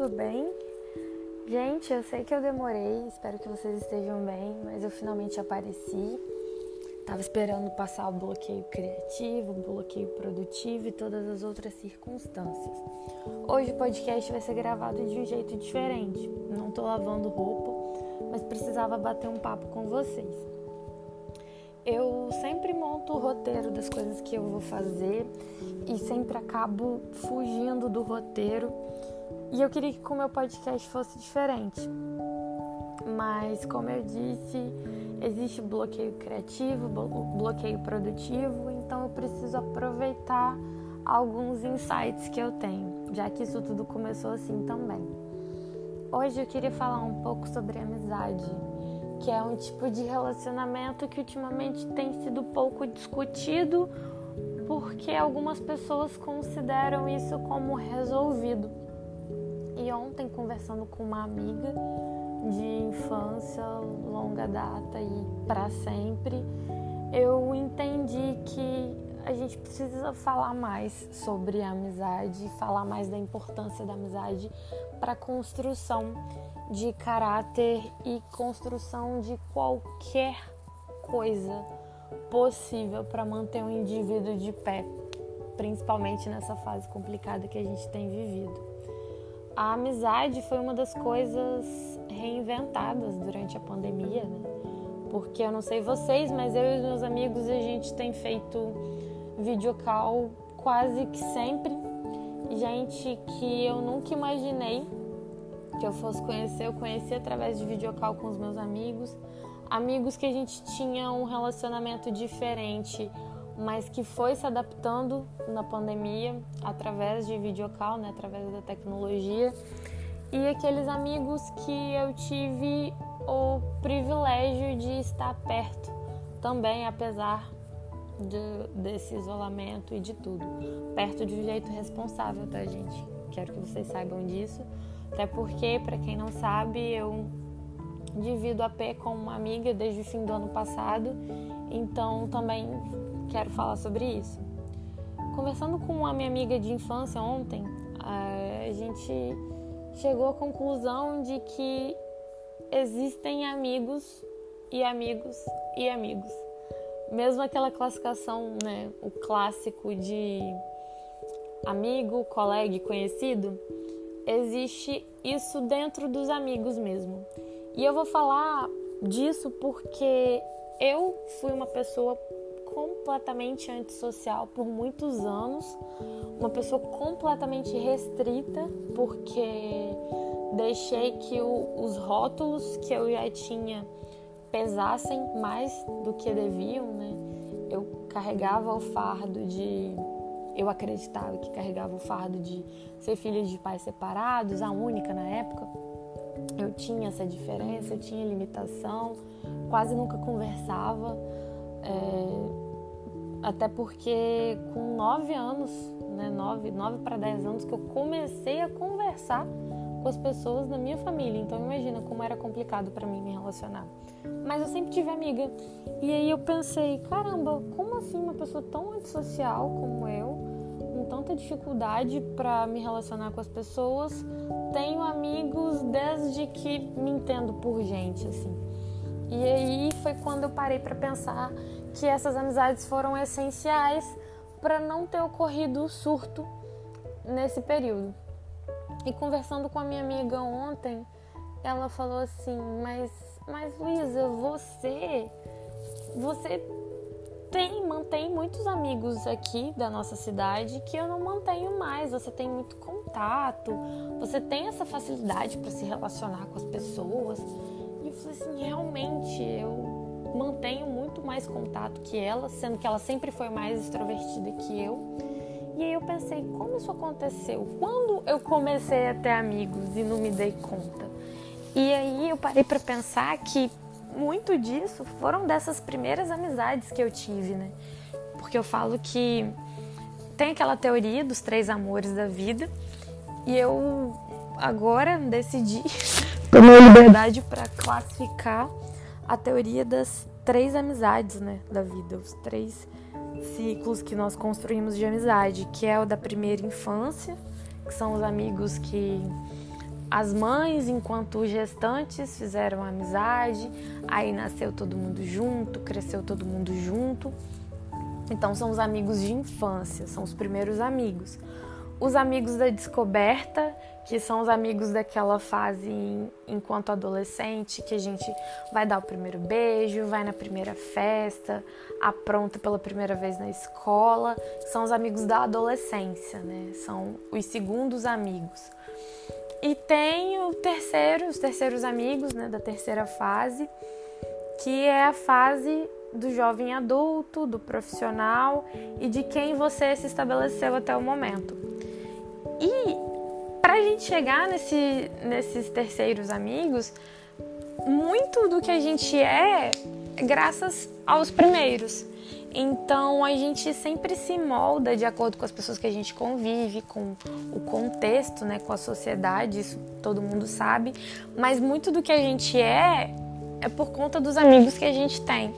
tudo bem? Gente, eu sei que eu demorei, espero que vocês estejam bem, mas eu finalmente apareci. Tava esperando passar o bloqueio criativo, o bloqueio produtivo e todas as outras circunstâncias. Hoje o podcast vai ser gravado de um jeito diferente. Não tô lavando roupa, mas precisava bater um papo com vocês. Eu sempre monto o roteiro das coisas que eu vou fazer e sempre acabo fugindo do roteiro. E eu queria que com o meu podcast fosse diferente. Mas, como eu disse, existe bloqueio criativo, bloqueio produtivo, então eu preciso aproveitar alguns insights que eu tenho, já que isso tudo começou assim também. Hoje eu queria falar um pouco sobre amizade, que é um tipo de relacionamento que ultimamente tem sido pouco discutido porque algumas pessoas consideram isso como resolvido. Ontem, conversando com uma amiga de infância, longa data e para sempre, eu entendi que a gente precisa falar mais sobre a amizade, falar mais da importância da amizade para construção de caráter e construção de qualquer coisa possível para manter um indivíduo de pé, principalmente nessa fase complicada que a gente tem vivido. A amizade foi uma das coisas reinventadas durante a pandemia, né? Porque eu não sei vocês, mas eu e os meus amigos a gente tem feito videocall quase que sempre. Gente que eu nunca imaginei que eu fosse conhecer, eu conheci através de videocall com os meus amigos amigos que a gente tinha um relacionamento diferente, mas que foi se adaptando na pandemia através de videocall, né, através da tecnologia. E aqueles amigos que eu tive o privilégio de estar perto também, apesar de, desse isolamento e de tudo. Perto de um jeito responsável, tá, gente? Quero que vocês saibam disso. Até porque, para quem não sabe, eu divido a P com uma amiga desde o fim do ano passado, então também quero falar sobre isso. Conversando com a minha amiga de infância ontem, a gente chegou à conclusão de que existem amigos e amigos e amigos. Mesmo aquela classificação, né, o clássico de amigo, colega conhecido, existe isso dentro dos amigos mesmo. E eu vou falar disso porque eu fui uma pessoa completamente antissocial por muitos anos, uma pessoa completamente restrita, porque deixei que o, os rótulos que eu já tinha pesassem mais do que deviam, né? Eu carregava o fardo de. Eu acreditava que carregava o fardo de ser filha de pais separados, a única na época eu tinha essa diferença, eu tinha limitação, quase nunca conversava, é, até porque com nove anos, né, nove, nove para dez anos que eu comecei a conversar com as pessoas da minha família. Então imagina como era complicado para mim me relacionar. Mas eu sempre tive amiga. E aí eu pensei, caramba, como assim uma pessoa tão antissocial como eu tanta dificuldade para me relacionar com as pessoas. Tenho amigos desde que me entendo por gente, assim. E aí foi quando eu parei para pensar que essas amizades foram essenciais para não ter ocorrido o surto nesse período. E conversando com a minha amiga ontem, ela falou assim: "Mas, mas Luísa, você você tem, mantém muitos amigos aqui da nossa cidade que eu não mantenho mais. Você tem muito contato, você tem essa facilidade para se relacionar com as pessoas. Assim, realmente eu mantenho muito mais contato que ela, sendo que ela sempre foi mais extrovertida que eu. E aí eu pensei, como isso aconteceu? Quando eu comecei a ter amigos e não me dei conta? E aí eu parei para pensar que muito disso foram dessas primeiras amizades que eu tive, né? Porque eu falo que tem aquela teoria dos três amores da vida e eu agora decidi tomar liberdade para classificar a teoria das três amizades, né, da vida, os três ciclos que nós construímos de amizade, que é o da primeira infância, que são os amigos que as mães, enquanto gestantes fizeram amizade, aí nasceu todo mundo junto, cresceu todo mundo junto. Então são os amigos de infância, são os primeiros amigos. Os amigos da descoberta, que são os amigos daquela fase enquanto adolescente, que a gente vai dar o primeiro beijo, vai na primeira festa, apronta pela primeira vez na escola, são os amigos da adolescência, né? São os segundos amigos. E tem o terceiro, os terceiros amigos, né, da terceira fase, que é a fase do jovem adulto, do profissional e de quem você se estabeleceu até o momento. E a gente chegar nesse, nesses terceiros amigos, muito do que a gente é é graças aos primeiros. Então a gente sempre se molda de acordo com as pessoas que a gente convive, com o contexto, né, com a sociedade, isso todo mundo sabe, mas muito do que a gente é é por conta dos amigos que a gente tem.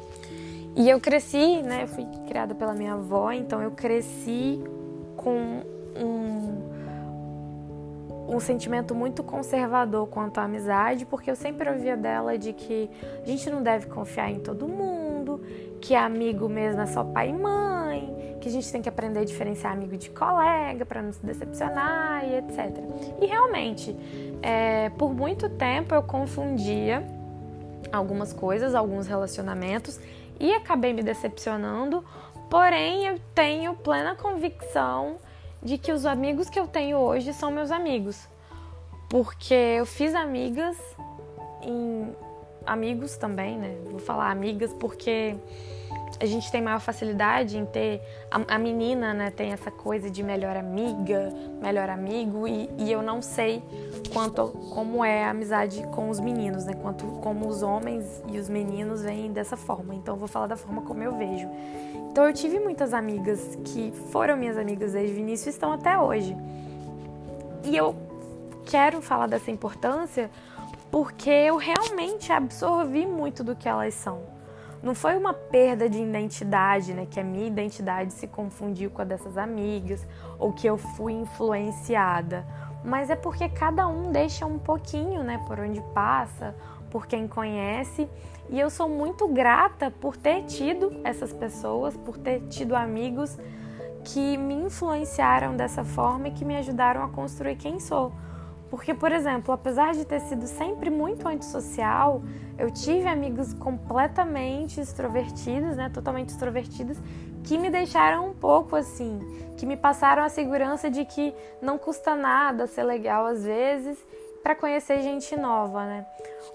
E eu cresci, né, fui criada pela minha avó, então eu cresci com um um sentimento muito conservador quanto à amizade, porque eu sempre ouvia dela de que a gente não deve confiar em todo mundo, que amigo mesmo é só pai e mãe, que a gente tem que aprender a diferenciar amigo de colega para não se decepcionar e etc. E realmente, é, por muito tempo eu confundia algumas coisas, alguns relacionamentos e acabei me decepcionando, porém eu tenho plena convicção de que os amigos que eu tenho hoje são meus amigos. Porque eu fiz amigas em amigos também, né? Vou falar amigas porque a gente tem maior facilidade em ter a, a menina, né, tem essa coisa de melhor amiga, melhor amigo e, e, eu não sei quanto como é a amizade com os meninos, né? Quanto como os homens e os meninos vêm dessa forma. Então eu vou falar da forma como eu vejo. Então eu tive muitas amigas que foram minhas amigas desde o início e estão até hoje. E eu quero falar dessa importância porque eu realmente absorvi muito do que elas são. Não foi uma perda de identidade, né? Que a minha identidade se confundiu com a dessas amigas ou que eu fui influenciada. Mas é porque cada um deixa um pouquinho, né? Por onde passa, por quem conhece. E eu sou muito grata por ter tido essas pessoas, por ter tido amigos que me influenciaram dessa forma e que me ajudaram a construir quem sou. Porque, por exemplo, apesar de ter sido sempre muito antissocial, eu tive amigos completamente extrovertidos, né, totalmente extrovertidos, que me deixaram um pouco assim, que me passaram a segurança de que não custa nada ser legal às vezes para conhecer gente nova, né?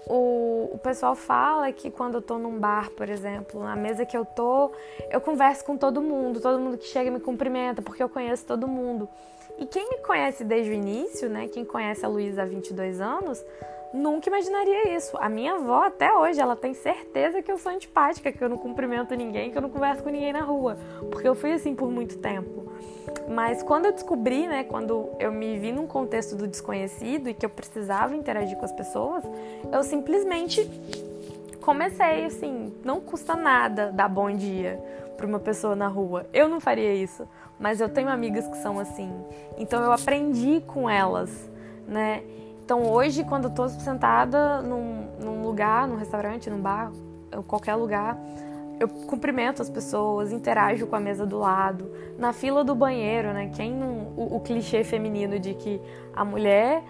O, o pessoal fala que quando eu tô num bar, por exemplo, na mesa que eu tô, eu converso com todo mundo, todo mundo que chega me cumprimenta, porque eu conheço todo mundo. E quem me conhece desde o início, né? Quem conhece a Luísa há 22 anos, nunca imaginaria isso. A minha avó, até hoje, ela tem certeza que eu sou antipática, que eu não cumprimento ninguém, que eu não converso com ninguém na rua. Porque eu fui assim por muito tempo. Mas quando eu descobri, né, quando eu me vi num contexto do desconhecido e que eu precisava interagir com as pessoas, eu simplesmente comecei assim, não custa nada dar bom dia para uma pessoa na rua. Eu não faria isso, mas eu tenho amigas que são assim. Então eu aprendi com elas, né? Então hoje, quando eu tô sentada num, num lugar, num restaurante, num bar, qualquer lugar, eu cumprimento as pessoas, interajo com a mesa do lado, na fila do banheiro, né? Quem o, o, clichê feminino de que a mulher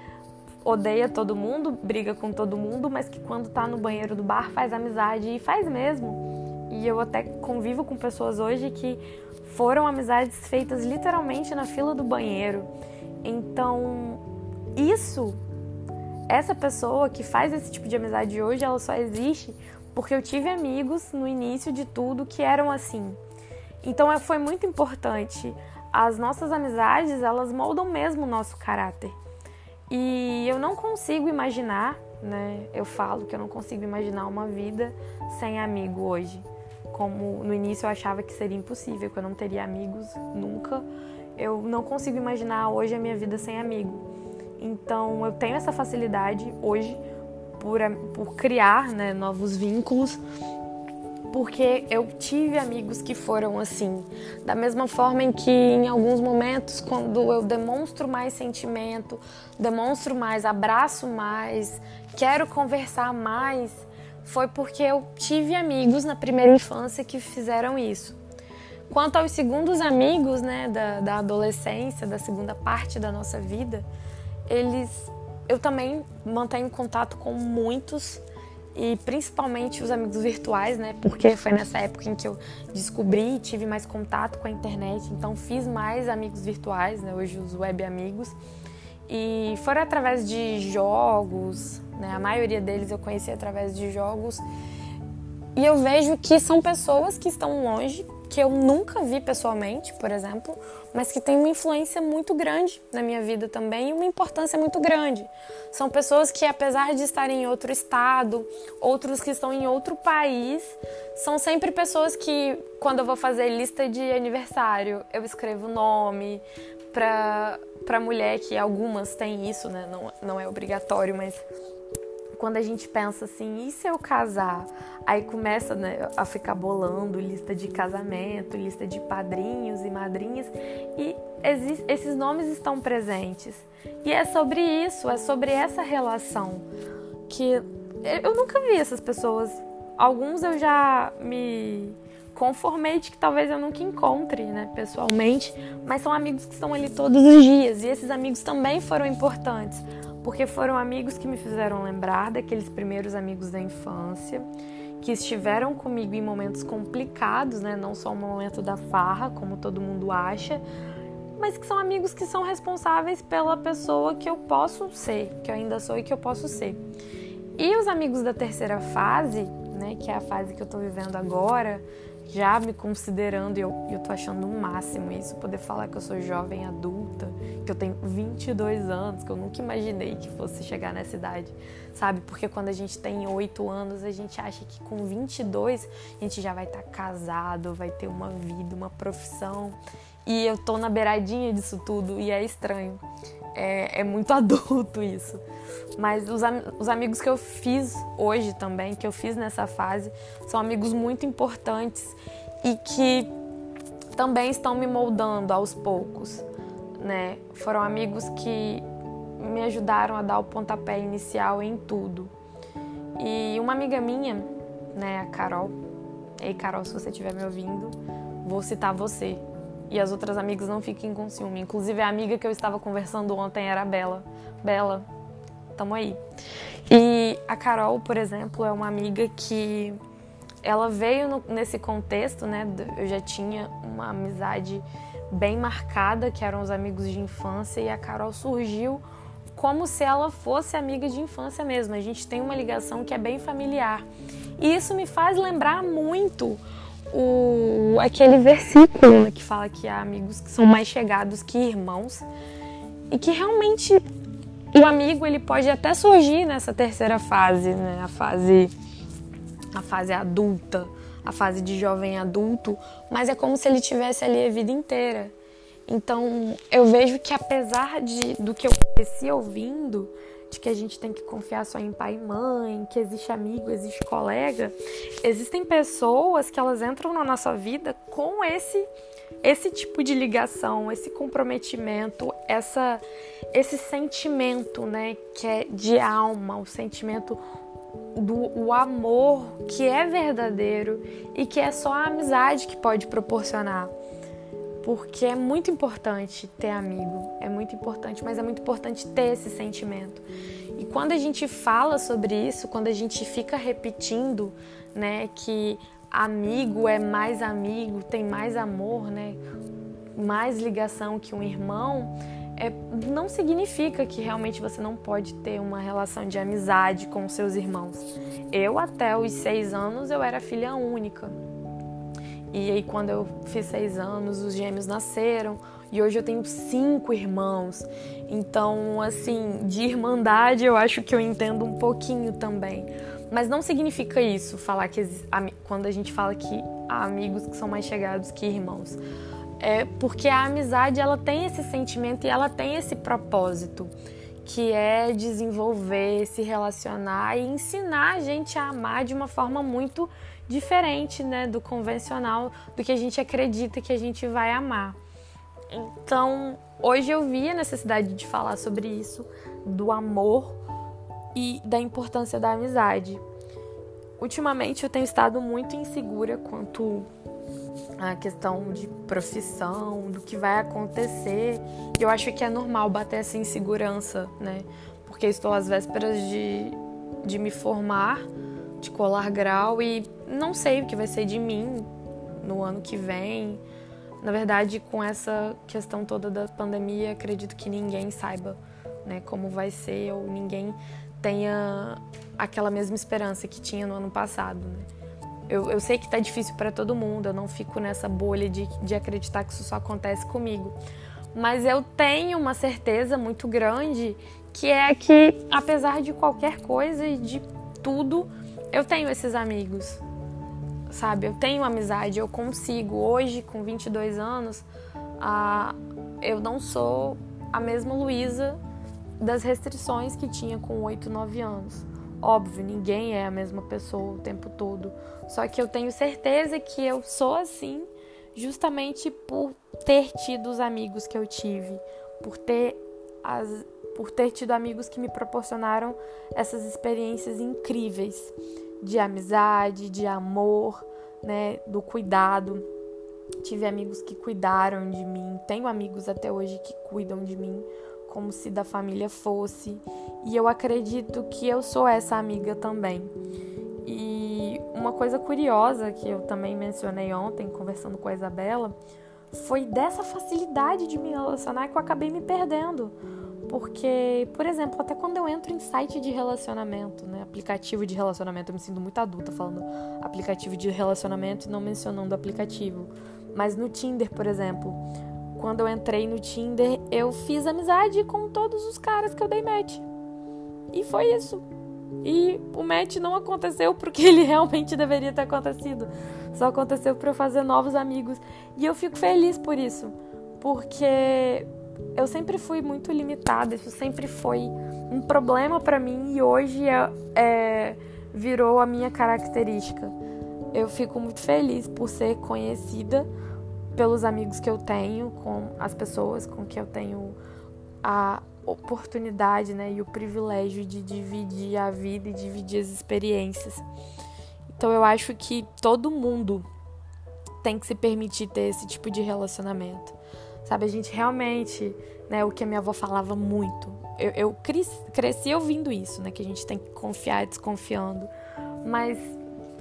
odeia todo mundo, briga com todo mundo, mas que quando tá no banheiro do bar faz amizade e faz mesmo. E eu até convivo com pessoas hoje que foram amizades feitas literalmente na fila do banheiro. Então, isso essa pessoa que faz esse tipo de amizade hoje, ela só existe porque eu tive amigos no início de tudo que eram assim. Então é, foi muito importante. As nossas amizades, elas moldam mesmo o nosso caráter. E eu não consigo imaginar, né? Eu falo que eu não consigo imaginar uma vida sem amigo hoje. Como no início eu achava que seria impossível, que eu não teria amigos nunca. Eu não consigo imaginar hoje a minha vida sem amigo. Então eu tenho essa facilidade hoje por, por criar né, novos vínculos. porque eu tive amigos que foram assim. Da mesma forma em que em alguns momentos, quando eu demonstro mais sentimento, demonstro mais, abraço mais, quero conversar mais, foi porque eu tive amigos na primeira infância que fizeram isso. Quanto aos segundos amigos, né, da, da adolescência, da segunda parte da nossa vida, eles, eu também mantenho contato com muitos e principalmente os amigos virtuais, né? Porque foi nessa época em que eu descobri e tive mais contato com a internet, então fiz mais amigos virtuais, né? Hoje os web amigos. E foram através de jogos, né? A maioria deles eu conheci através de jogos. E eu vejo que são pessoas que estão longe, que eu nunca vi pessoalmente, por exemplo, mas que têm uma influência muito grande na minha vida também e uma importância muito grande. São pessoas que, apesar de estarem em outro estado, outros que estão em outro país, são sempre pessoas que, quando eu vou fazer lista de aniversário, eu escrevo nome para para mulher que algumas têm isso, né? Não, não é obrigatório, mas quando a gente pensa assim, e se eu casar? Aí começa né, a ficar bolando lista de casamento, lista de padrinhos e madrinhas, e esses nomes estão presentes. E é sobre isso, é sobre essa relação que eu nunca vi essas pessoas. Alguns eu já me conformei de que talvez eu nunca encontre, né, pessoalmente, mas são amigos que estão ali todos os dias e esses amigos também foram importantes porque foram amigos que me fizeram lembrar daqueles primeiros amigos da infância, que estiveram comigo em momentos complicados, né? Não só o momento da farra, como todo mundo acha, mas que são amigos que são responsáveis pela pessoa que eu posso ser, que eu ainda sou e que eu posso ser. E os amigos da terceira fase, né, que é a fase que eu tô vivendo agora, já me considerando, e eu, eu tô achando o um máximo isso, poder falar que eu sou jovem adulta, que eu tenho 22 anos, que eu nunca imaginei que fosse chegar nessa idade, sabe? Porque quando a gente tem 8 anos, a gente acha que com 22 a gente já vai estar tá casado, vai ter uma vida, uma profissão, e eu tô na beiradinha disso tudo, e é estranho. É, é muito adulto isso. Mas os, os amigos que eu fiz hoje também, que eu fiz nessa fase, são amigos muito importantes e que também estão me moldando aos poucos, né? Foram amigos que me ajudaram a dar o pontapé inicial em tudo. E uma amiga minha, né, a Carol, ei Carol, se você estiver me ouvindo, vou citar você. E as outras amigas não fiquem com ciúme. Inclusive a amiga que eu estava conversando ontem era a Bela. Bela, tamo aí. E a Carol, por exemplo, é uma amiga que ela veio no, nesse contexto, né? Eu já tinha uma amizade bem marcada, que eram os amigos de infância, e a Carol surgiu como se ela fosse amiga de infância mesmo. A gente tem uma ligação que é bem familiar. E isso me faz lembrar muito o, aquele versículo né, que fala que há amigos que são mais chegados que irmãos e que realmente o amigo ele pode até surgir nessa terceira fase, né? A fase a fase adulta, a fase de jovem adulto, mas é como se ele tivesse ali a vida inteira. Então, eu vejo que apesar de do que eu cresci ouvindo, de que a gente tem que confiar só em pai e mãe, que existe amigo, existe colega, existem pessoas que elas entram na nossa vida com esse esse tipo de ligação, esse comprometimento, essa, esse sentimento, né, que é de alma, o sentimento do o amor que é verdadeiro e que é só a amizade que pode proporcionar. Porque é muito importante ter amigo, é muito importante, mas é muito importante ter esse sentimento. E quando a gente fala sobre isso, quando a gente fica repetindo, né, que amigo é mais amigo, tem mais amor, né? Mais ligação que um irmão, é, não significa que realmente você não pode ter uma relação de amizade com seus irmãos. Eu até os seis anos eu era filha única. E aí quando eu fiz seis anos, os gêmeos nasceram. E hoje eu tenho cinco irmãos. Então, assim, de irmandade eu acho que eu entendo um pouquinho também. Mas não significa isso falar que quando a gente fala que há amigos que são mais chegados que irmãos. É porque a amizade ela tem esse sentimento e ela tem esse propósito que é desenvolver, se relacionar e ensinar a gente a amar de uma forma muito diferente, né, do convencional, do que a gente acredita que a gente vai amar. Então, hoje eu vi a necessidade de falar sobre isso, do amor e da importância da amizade. Ultimamente eu tenho estado muito insegura quanto à questão de profissão, do que vai acontecer. E eu acho que é normal bater essa insegurança, né? Porque estou às vésperas de, de me formar, de colar grau e não sei o que vai ser de mim no ano que vem. Na verdade, com essa questão toda da pandemia, acredito que ninguém saiba né, como vai ser ou ninguém tenha aquela mesma esperança que tinha no ano passado. Né? Eu, eu sei que está difícil para todo mundo, eu não fico nessa bolha de, de acreditar que isso só acontece comigo. Mas eu tenho uma certeza muito grande que é que, apesar de qualquer coisa e de tudo, eu tenho esses amigos, sabe? Eu tenho amizade, eu consigo. Hoje, com 22 anos, a, eu não sou a mesma Luísa das restrições que tinha com 8, 9 anos. Óbvio, ninguém é a mesma pessoa o tempo todo. Só que eu tenho certeza que eu sou assim justamente por ter tido os amigos que eu tive, por ter as por ter tido amigos que me proporcionaram essas experiências incríveis de amizade, de amor, né, do cuidado. Tive amigos que cuidaram de mim, tenho amigos até hoje que cuidam de mim como se da família fosse, e eu acredito que eu sou essa amiga também. E uma coisa curiosa que eu também mencionei ontem, conversando com a Isabela, foi dessa facilidade de me relacionar que eu acabei me perdendo. Porque, por exemplo, até quando eu entro em site de relacionamento, né, aplicativo de relacionamento, eu me sinto muito adulta falando aplicativo de relacionamento e não mencionando aplicativo. Mas no Tinder, por exemplo, quando eu entrei no Tinder, eu fiz amizade com todos os caras que eu dei match. E foi isso. E o match não aconteceu porque ele realmente deveria ter acontecido. Só aconteceu para eu fazer novos amigos. E eu fico feliz por isso. Porque eu sempre fui muito limitada, isso sempre foi um problema para mim e hoje é, é, virou a minha característica. Eu fico muito feliz por ser conhecida pelos amigos que eu tenho, com as pessoas com que eu tenho a oportunidade né, e o privilégio de dividir a vida e dividir as experiências. Então eu acho que todo mundo tem que se permitir ter esse tipo de relacionamento. Sabe, a gente realmente, né, o que a minha avó falava muito. Eu, eu cresci, ouvindo isso, né, que a gente tem que confiar desconfiando. Mas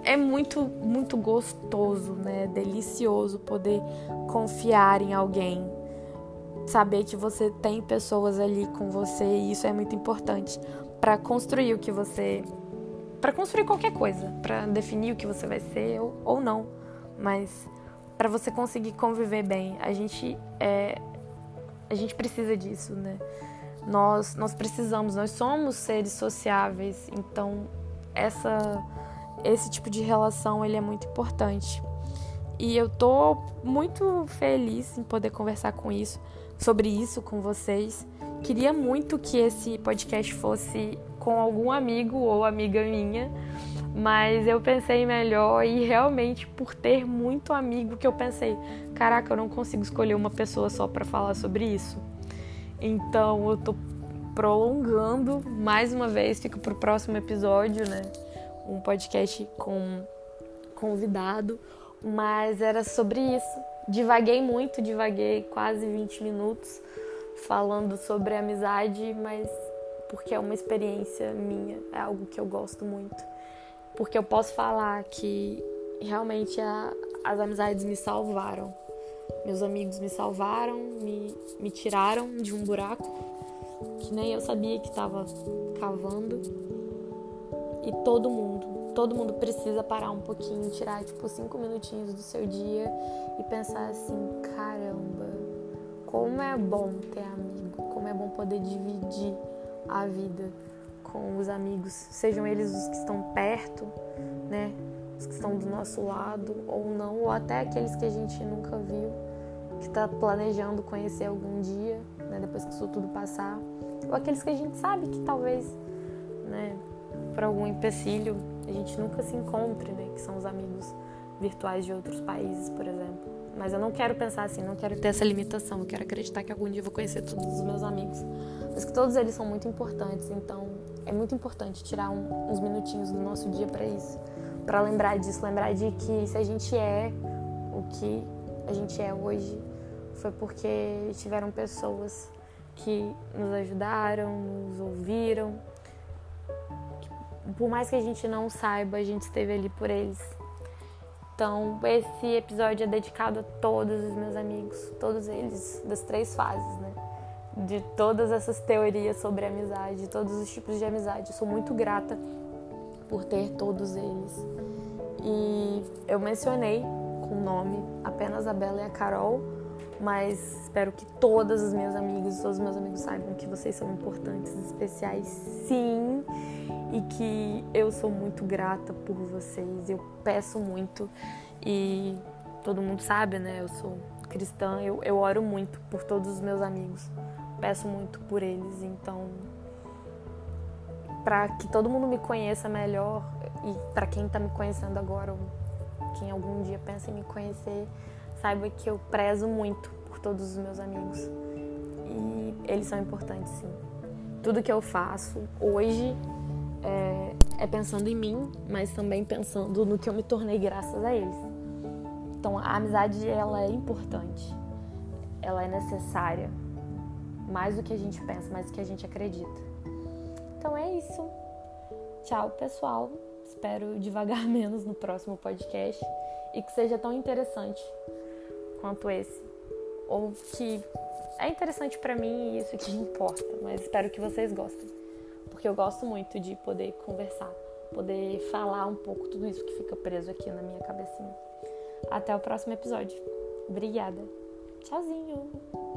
é muito, muito gostoso, né, delicioso poder confiar em alguém. Saber que você tem pessoas ali com você e isso é muito importante para construir o que você para construir qualquer coisa, para definir o que você vai ser ou, ou não, mas para você conseguir conviver bem. A gente é, a gente precisa disso, né? Nós nós precisamos, nós somos seres sociáveis, então essa esse tipo de relação ele é muito importante. E eu tô muito feliz em poder conversar com isso, sobre isso com vocês. Queria muito que esse podcast fosse com algum amigo ou amiga minha, mas eu pensei melhor e realmente por ter muito amigo que eu pensei, caraca, eu não consigo escolher uma pessoa só para falar sobre isso. Então eu tô prolongando mais uma vez, fica pro próximo episódio, né? Um podcast com convidado, mas era sobre isso. Divaguei muito, divaguei quase 20 minutos falando sobre amizade, mas porque é uma experiência minha, é algo que eu gosto muito porque eu posso falar que realmente a, as amizades me salvaram. Meus amigos me salvaram, me, me tiraram de um buraco que nem eu sabia que estava cavando. E todo mundo, todo mundo precisa parar um pouquinho, tirar tipo cinco minutinhos do seu dia e pensar assim: caramba, como é bom ter amigo, como é bom poder dividir a vida com os amigos, sejam eles os que estão perto, né, os que estão do nosso lado ou não, ou até aqueles que a gente nunca viu, que está planejando conhecer algum dia, né, depois que isso tudo passar. ou aqueles que a gente sabe que talvez, né, por algum empecilho, a gente nunca se encontre, né, que são os amigos virtuais de outros países, por exemplo. Mas eu não quero pensar assim, não quero ter essa limitação. Eu quero acreditar que algum dia eu vou conhecer todos os meus amigos. Mas que todos eles são muito importantes. Então é muito importante tirar um, uns minutinhos do nosso dia para isso. Para lembrar disso, lembrar de que se a gente é o que a gente é hoje, foi porque tiveram pessoas que nos ajudaram, nos ouviram. Por mais que a gente não saiba, a gente esteve ali por eles. Então, esse episódio é dedicado a todos os meus amigos, todos eles, das três fases, né? De todas essas teorias sobre amizade, de todos os tipos de amizade. Eu sou muito grata por ter todos eles. E eu mencionei com nome apenas a Bela e a Carol, mas espero que todas as minhas amigas, todos os meus amigos saibam que vocês são importantes, especiais, sim, e que eu sou muito grata por vocês. Eu peço muito e todo mundo sabe, né? Eu sou cristã, eu, eu oro muito por todos os meus amigos, peço muito por eles, então para que todo mundo me conheça melhor e para quem está me conhecendo agora ou quem algum dia pensa em me conhecer, saiba que eu prezo muito por todos os meus amigos. E eles são importantes, sim. Tudo que eu faço hoje é, é pensando em mim, mas também pensando no que eu me tornei graças a eles. Então, a amizade, ela é importante. Ela é necessária. Mais do que a gente pensa, mais do que a gente acredita. Então é isso. Tchau, pessoal. Espero devagar menos no próximo podcast e que seja tão interessante quanto esse. Ou que é interessante para mim e isso que importa, mas espero que vocês gostem. Porque eu gosto muito de poder conversar, poder falar um pouco tudo isso que fica preso aqui na minha cabecinha. Até o próximo episódio. Obrigada. Tchauzinho.